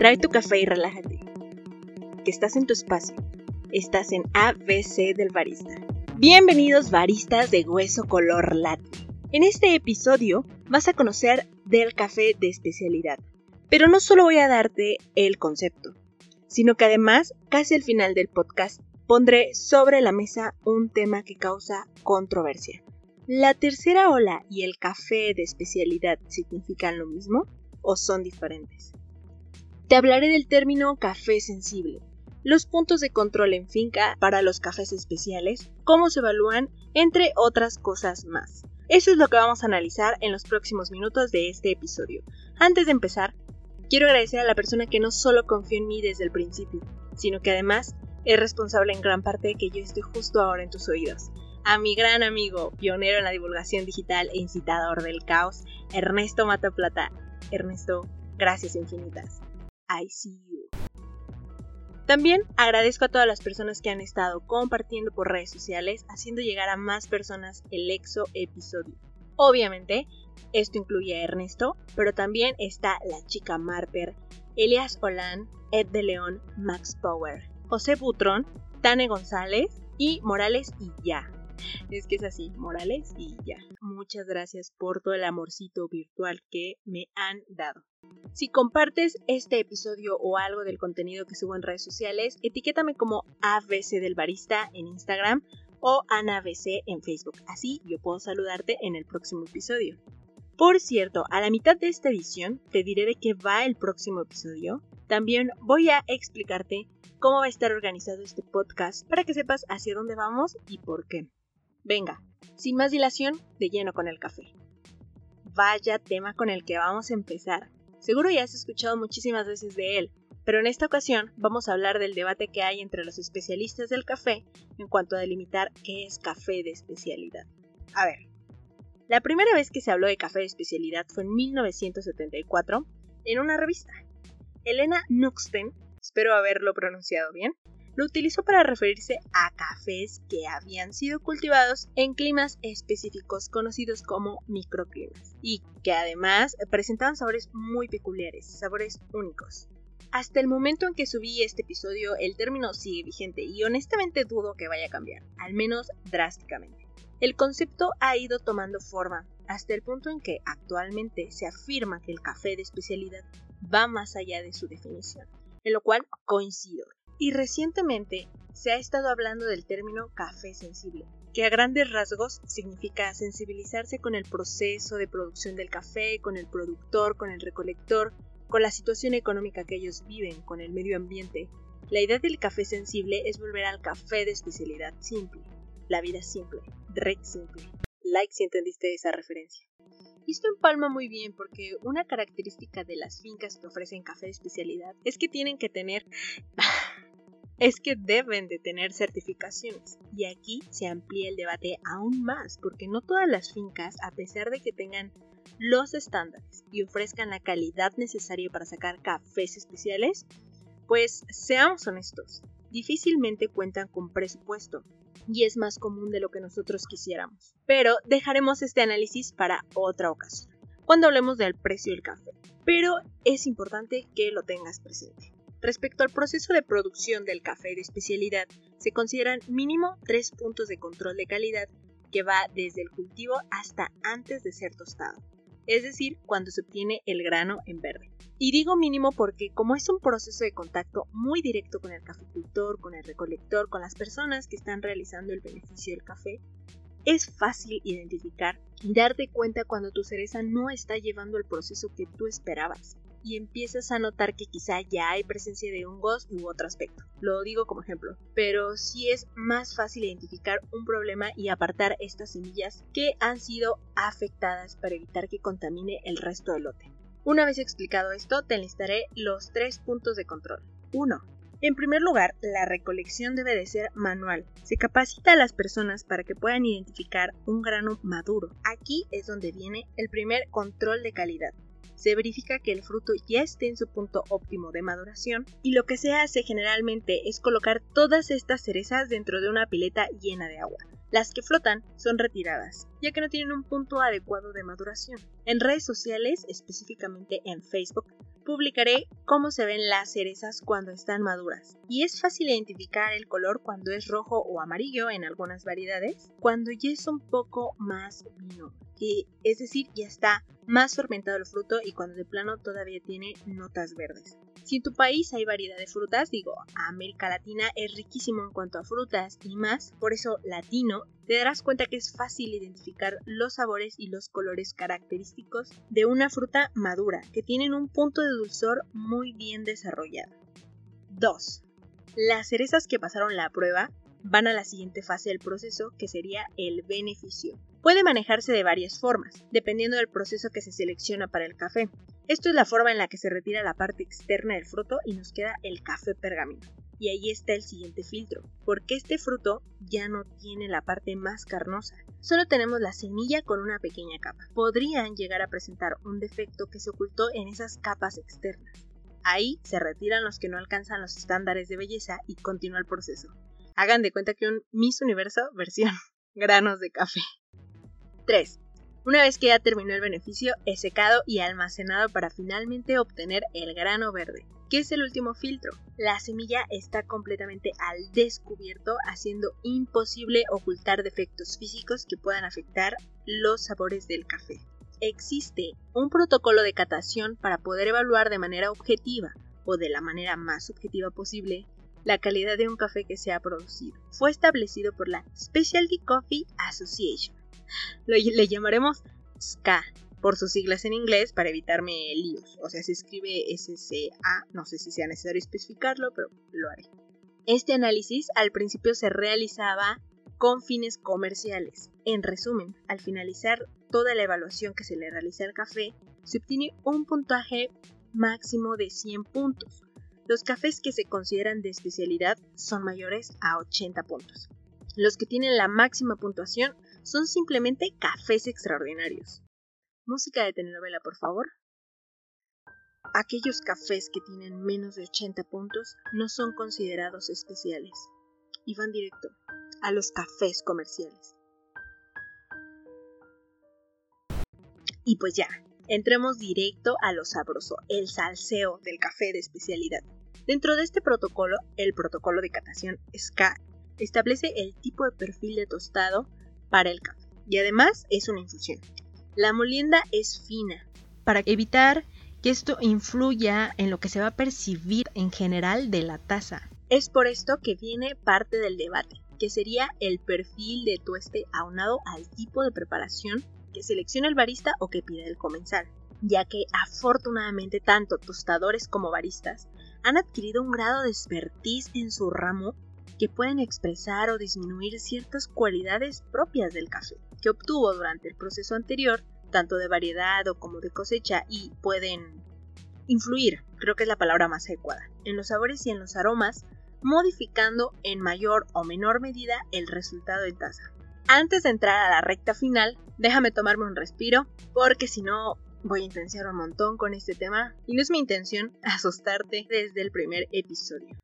Trae tu café y relájate. Que estás en tu espacio. Estás en ABC del barista. Bienvenidos baristas de hueso color latte. En este episodio vas a conocer del café de especialidad. Pero no solo voy a darte el concepto, sino que además, casi al final del podcast, pondré sobre la mesa un tema que causa controversia. ¿La tercera ola y el café de especialidad significan lo mismo o son diferentes? Te hablaré del término café sensible, los puntos de control en finca para los cafés especiales, cómo se evalúan, entre otras cosas más. Eso es lo que vamos a analizar en los próximos minutos de este episodio. Antes de empezar, quiero agradecer a la persona que no solo confió en mí desde el principio, sino que además es responsable en gran parte de que yo esté justo ahora en tus oídos. A mi gran amigo, pionero en la divulgación digital e incitador del caos, Ernesto Mataplata. Ernesto, gracias infinitas. I see you. También agradezco a todas las personas que han estado compartiendo por redes sociales, haciendo llegar a más personas el exo episodio. Obviamente, esto incluye a Ernesto, pero también está la chica Marper, Elias Olan, Ed de León, Max Power, José Butrón, Tane González y Morales y ya. Es que es así, Morales y ya. Muchas gracias por todo el amorcito virtual que me han dado. Si compartes este episodio o algo del contenido que subo en redes sociales, etiquétame como ABC del Barista en Instagram o AnaBC en Facebook. Así yo puedo saludarte en el próximo episodio. Por cierto, a la mitad de esta edición te diré de qué va el próximo episodio. También voy a explicarte cómo va a estar organizado este podcast para que sepas hacia dónde vamos y por qué. Venga, sin más dilación, de lleno con el café. Vaya tema con el que vamos a empezar. Seguro ya has escuchado muchísimas veces de él, pero en esta ocasión vamos a hablar del debate que hay entre los especialistas del café en cuanto a delimitar qué es café de especialidad. A ver, la primera vez que se habló de café de especialidad fue en 1974 en una revista. Elena Nuxten, espero haberlo pronunciado bien, lo utilizó para referirse a cafés que habían sido cultivados en climas específicos conocidos como microclimas y que además presentaban sabores muy peculiares, sabores únicos. Hasta el momento en que subí este episodio el término sigue vigente y honestamente dudo que vaya a cambiar, al menos drásticamente. El concepto ha ido tomando forma hasta el punto en que actualmente se afirma que el café de especialidad va más allá de su definición, en lo cual coincido. Y recientemente se ha estado hablando del término café sensible, que a grandes rasgos significa sensibilizarse con el proceso de producción del café, con el productor, con el recolector, con la situación económica que ellos viven, con el medio ambiente. La idea del café sensible es volver al café de especialidad simple, la vida simple, rec simple. Like si entendiste esa referencia. Esto empalma muy bien porque una característica de las fincas que ofrecen café de especialidad es que tienen que tener es que deben de tener certificaciones. Y aquí se amplía el debate aún más, porque no todas las fincas, a pesar de que tengan los estándares y ofrezcan la calidad necesaria para sacar cafés especiales, pues seamos honestos, difícilmente cuentan con presupuesto y es más común de lo que nosotros quisiéramos. Pero dejaremos este análisis para otra ocasión, cuando hablemos del precio del café. Pero es importante que lo tengas presente. Respecto al proceso de producción del café de especialidad, se consideran mínimo tres puntos de control de calidad que va desde el cultivo hasta antes de ser tostado, es decir, cuando se obtiene el grano en verde. Y digo mínimo porque como es un proceso de contacto muy directo con el caficultor, con el recolector, con las personas que están realizando el beneficio del café, es fácil identificar y darte cuenta cuando tu cereza no está llevando el proceso que tú esperabas y empiezas a notar que quizá ya hay presencia de hongos u otro aspecto. Lo digo como ejemplo, pero sí es más fácil identificar un problema y apartar estas semillas que han sido afectadas para evitar que contamine el resto del lote. Una vez explicado esto, te enlistaré los tres puntos de control. 1. En primer lugar, la recolección debe de ser manual. Se capacita a las personas para que puedan identificar un grano maduro. Aquí es donde viene el primer control de calidad se verifica que el fruto ya esté en su punto óptimo de maduración y lo que se hace generalmente es colocar todas estas cerezas dentro de una pileta llena de agua. Las que flotan son retiradas, ya que no tienen un punto adecuado de maduración. En redes sociales, específicamente en Facebook, publicaré cómo se ven las cerezas cuando están maduras. Y es fácil identificar el color cuando es rojo o amarillo en algunas variedades, cuando ya es un poco más vino, que es decir, ya está más fermentado el fruto y cuando de plano todavía tiene notas verdes. Si en tu país hay variedad de frutas, digo, América Latina es riquísimo en cuanto a frutas y más, por eso latino, te darás cuenta que es fácil identificar los sabores y los colores característicos de una fruta madura, que tienen un punto de dulzor muy bien desarrollado. 2. Las cerezas que pasaron la prueba van a la siguiente fase del proceso, que sería el beneficio. Puede manejarse de varias formas, dependiendo del proceso que se selecciona para el café. Esto es la forma en la que se retira la parte externa del fruto y nos queda el café pergamino. Y ahí está el siguiente filtro, porque este fruto ya no tiene la parte más carnosa, solo tenemos la semilla con una pequeña capa. Podrían llegar a presentar un defecto que se ocultó en esas capas externas. Ahí se retiran los que no alcanzan los estándares de belleza y continúa el proceso. Hagan de cuenta que un Miss Universo versión granos de café. 3. Una vez que ya terminó el beneficio, es secado y almacenado para finalmente obtener el grano verde, que es el último filtro. La semilla está completamente al descubierto, haciendo imposible ocultar defectos físicos que puedan afectar los sabores del café. Existe un protocolo de catación para poder evaluar de manera objetiva o de la manera más objetiva posible la calidad de un café que se ha producido. Fue establecido por la Specialty Coffee Association. Lo, le llamaremos SCA por sus siglas en inglés para evitarme líos. O sea, se escribe SCA, no sé si sea necesario especificarlo, pero lo haré. Este análisis al principio se realizaba con fines comerciales. En resumen, al finalizar toda la evaluación que se le realiza al café, se obtiene un puntaje máximo de 100 puntos, los cafés que se consideran de especialidad son mayores a 80 puntos. Los que tienen la máxima puntuación son simplemente cafés extraordinarios. Música de telenovela, por favor. Aquellos cafés que tienen menos de 80 puntos no son considerados especiales y van directo a los cafés comerciales. Y pues ya, entremos directo a lo sabroso, el salseo del café de especialidad. Dentro de este protocolo, el protocolo de catación SCA establece el tipo de perfil de tostado para el café y además es una infusión. La molienda es fina para evitar que esto influya en lo que se va a percibir en general de la taza. Es por esto que viene parte del debate, que sería el perfil de tueste aunado al tipo de preparación que selecciona el barista o que pide el comensal, ya que afortunadamente tanto tostadores como baristas han adquirido un grado de expertise en su ramo que pueden expresar o disminuir ciertas cualidades propias del café que obtuvo durante el proceso anterior, tanto de variedad o como de cosecha, y pueden influir, creo que es la palabra más adecuada, en los sabores y en los aromas, modificando en mayor o menor medida el resultado en taza. Antes de entrar a la recta final, déjame tomarme un respiro, porque si no Voy a intensiar un montón con este tema y no es mi intención asustarte desde el primer episodio.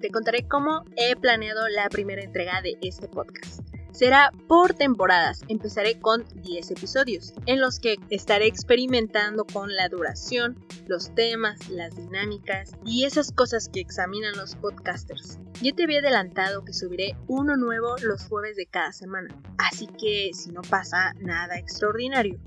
Te contaré cómo he planeado la primera entrega de este podcast será por temporadas. Empezaré con 10 episodios, en los que estaré experimentando con la duración, los temas, las dinámicas y esas cosas que examinan los podcasters. Ya te había adelantado que subiré uno nuevo los jueves de cada semana, así que si no pasa nada extraordinario,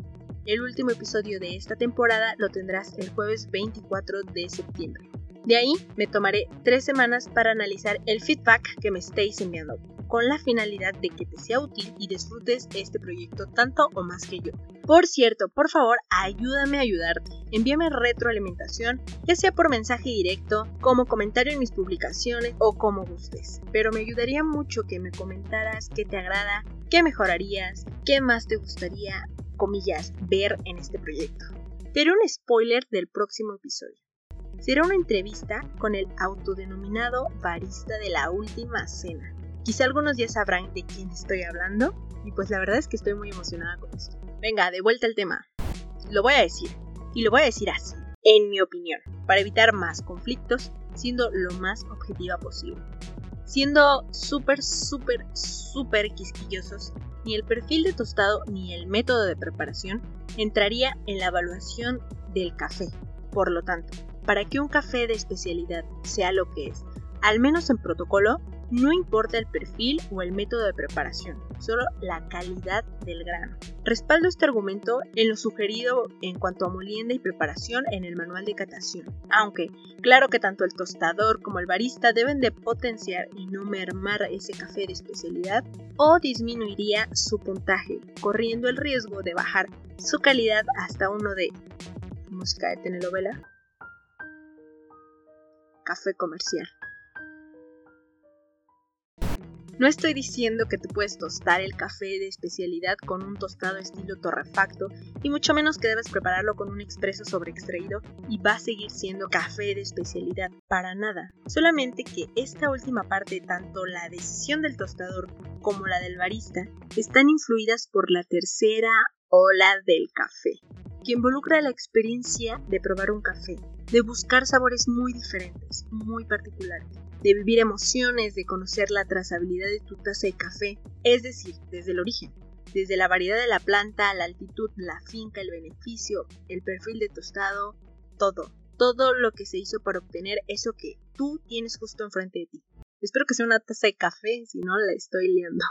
el último episodio de esta temporada lo tendrás el jueves 24 de septiembre. De ahí me tomaré tres semanas para analizar el feedback que me estéis enviando con la finalidad de que te sea útil y disfrutes este proyecto tanto o más que yo. Por cierto, por favor, ayúdame a ayudarte. Envíame retroalimentación, ya sea por mensaje directo, como comentario en mis publicaciones o como gustes. Pero me ayudaría mucho que me comentaras qué te agrada, qué mejorarías, qué más te gustaría, comillas, ver en este proyecto. Te un spoiler del próximo episodio. Será una entrevista con el autodenominado barista de la última cena, Quizá algunos ya sabrán de quién estoy hablando y pues la verdad es que estoy muy emocionada con esto. Venga, de vuelta al tema. Lo voy a decir y lo voy a decir así. En mi opinión, para evitar más conflictos, siendo lo más objetiva posible. Siendo súper, súper, súper quisquillosos, ni el perfil de tostado ni el método de preparación entraría en la evaluación del café. Por lo tanto, para que un café de especialidad sea lo que es, al menos en protocolo, no importa el perfil o el método de preparación, solo la calidad del grano. Respaldo este argumento en lo sugerido en cuanto a molienda y preparación en el manual de catación, aunque claro que tanto el tostador como el barista deben de potenciar y no mermar ese café de especialidad o disminuiría su puntaje, corriendo el riesgo de bajar su calidad hasta uno de música de telenovela café comercial. No estoy diciendo que te puedes tostar el café de especialidad con un tostado estilo torrefacto y mucho menos que debes prepararlo con un expreso sobreextraído y va a seguir siendo café de especialidad, para nada. Solamente que esta última parte, tanto la decisión del tostador como la del barista, están influidas por la tercera ola del café, que involucra la experiencia de probar un café, de buscar sabores muy diferentes, muy particulares de vivir emociones, de conocer la trazabilidad de tu taza de café, es decir, desde el origen, desde la variedad de la planta, la altitud, la finca, el beneficio, el perfil de tostado, todo, todo lo que se hizo para obtener eso que tú tienes justo enfrente de ti. Espero que sea una taza de café, si no la estoy liando.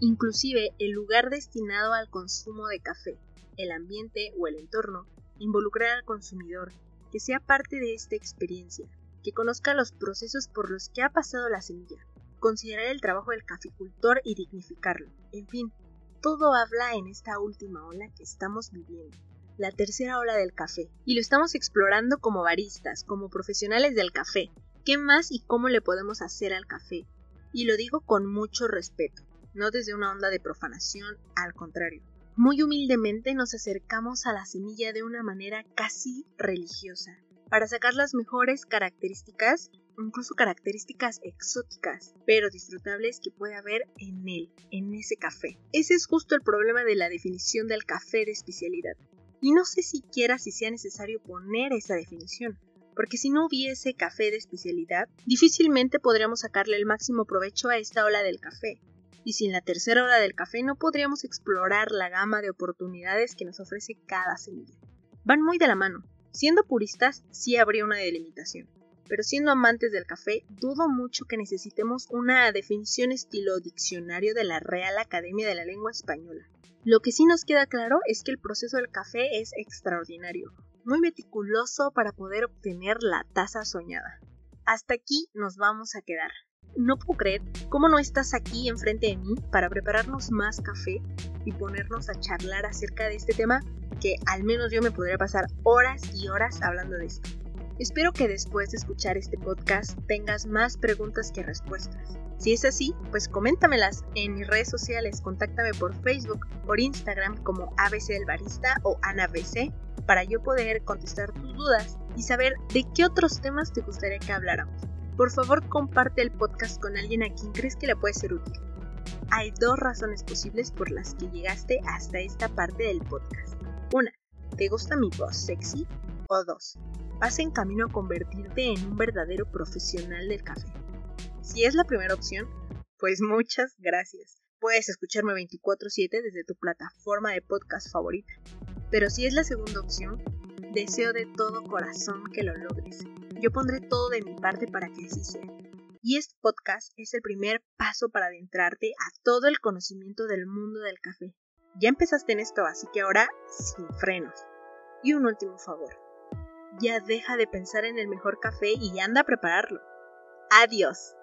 Inclusive el lugar destinado al consumo de café, el ambiente o el entorno, involucrar al consumidor, que sea parte de esta experiencia, que conozca los procesos por los que ha pasado la semilla, considerar el trabajo del caficultor y dignificarlo. En fin, todo habla en esta última ola que estamos viviendo, la tercera ola del café, y lo estamos explorando como baristas, como profesionales del café. ¿Qué más y cómo le podemos hacer al café? Y lo digo con mucho respeto, no desde una onda de profanación, al contrario. Muy humildemente nos acercamos a la semilla de una manera casi religiosa, para sacar las mejores características, incluso características exóticas, pero disfrutables que puede haber en él, en ese café. Ese es justo el problema de la definición del café de especialidad. Y no sé siquiera si sea necesario poner esa definición, porque si no hubiese café de especialidad, difícilmente podríamos sacarle el máximo provecho a esta ola del café. Y sin la tercera ola del café no podríamos explorar la gama de oportunidades que nos ofrece cada semilla. Van muy de la mano, Siendo puristas, sí habría una delimitación, pero siendo amantes del café, dudo mucho que necesitemos una definición estilo diccionario de la Real Academia de la Lengua Española. Lo que sí nos queda claro es que el proceso del café es extraordinario, muy meticuloso para poder obtener la taza soñada. Hasta aquí nos vamos a quedar. No puedo creer cómo no estás aquí enfrente de mí para prepararnos más café y ponernos a charlar acerca de este tema que al menos yo me podría pasar horas y horas hablando de esto. Espero que después de escuchar este podcast tengas más preguntas que respuestas. Si es así, pues coméntamelas en mis redes sociales, contáctame por Facebook, por Instagram como ABC del Barista o AnaBC para yo poder contestar tus dudas y saber de qué otros temas te gustaría que habláramos. Por favor, comparte el podcast con alguien a quien crees que le puede ser útil. Hay dos razones posibles por las que llegaste hasta esta parte del podcast. Una, ¿te gusta mi voz sexy? O dos, vas en camino a convertirte en un verdadero profesional del café. Si es la primera opción, pues muchas gracias. Puedes escucharme 24/7 desde tu plataforma de podcast favorita. Pero si es la segunda opción, deseo de todo corazón que lo logres. Yo pondré todo de mi parte para que así sea. Y este podcast es el primer paso para adentrarte a todo el conocimiento del mundo del café. Ya empezaste en esto, así que ahora sin frenos. Y un último favor. Ya deja de pensar en el mejor café y anda a prepararlo. Adiós.